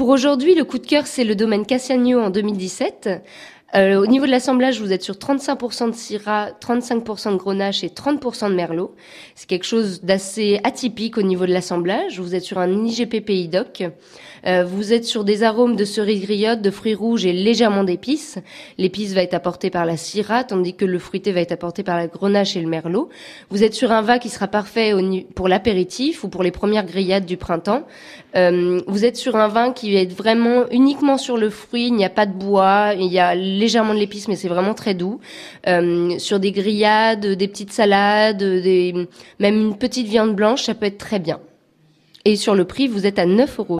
Pour aujourd'hui, le coup de cœur, c'est le domaine Cassiagno en 2017. Euh, au niveau de l'assemblage, vous êtes sur 35% de Syrah, 35% de Grenache et 30% de Merlot. C'est quelque chose d'assez atypique au niveau de l'assemblage. Vous êtes sur un IGP Pays Doc. Euh, vous êtes sur des arômes de cerises griottes, de fruits rouges et légèrement d'épices. L'épice va être apportée par la Syrah, tandis que le fruité va être apporté par la Grenache et le Merlot. Vous êtes sur un vin qui sera parfait pour l'apéritif ou pour les premières grillades du printemps. Euh, vous êtes sur un vin qui va être vraiment uniquement sur le fruit. Il n'y a pas de bois. Il y a légèrement de l'épice, mais c'est vraiment très doux. Euh, sur des grillades, des petites salades, des, même une petite viande blanche, ça peut être très bien. Et sur le prix, vous êtes à 9 euros.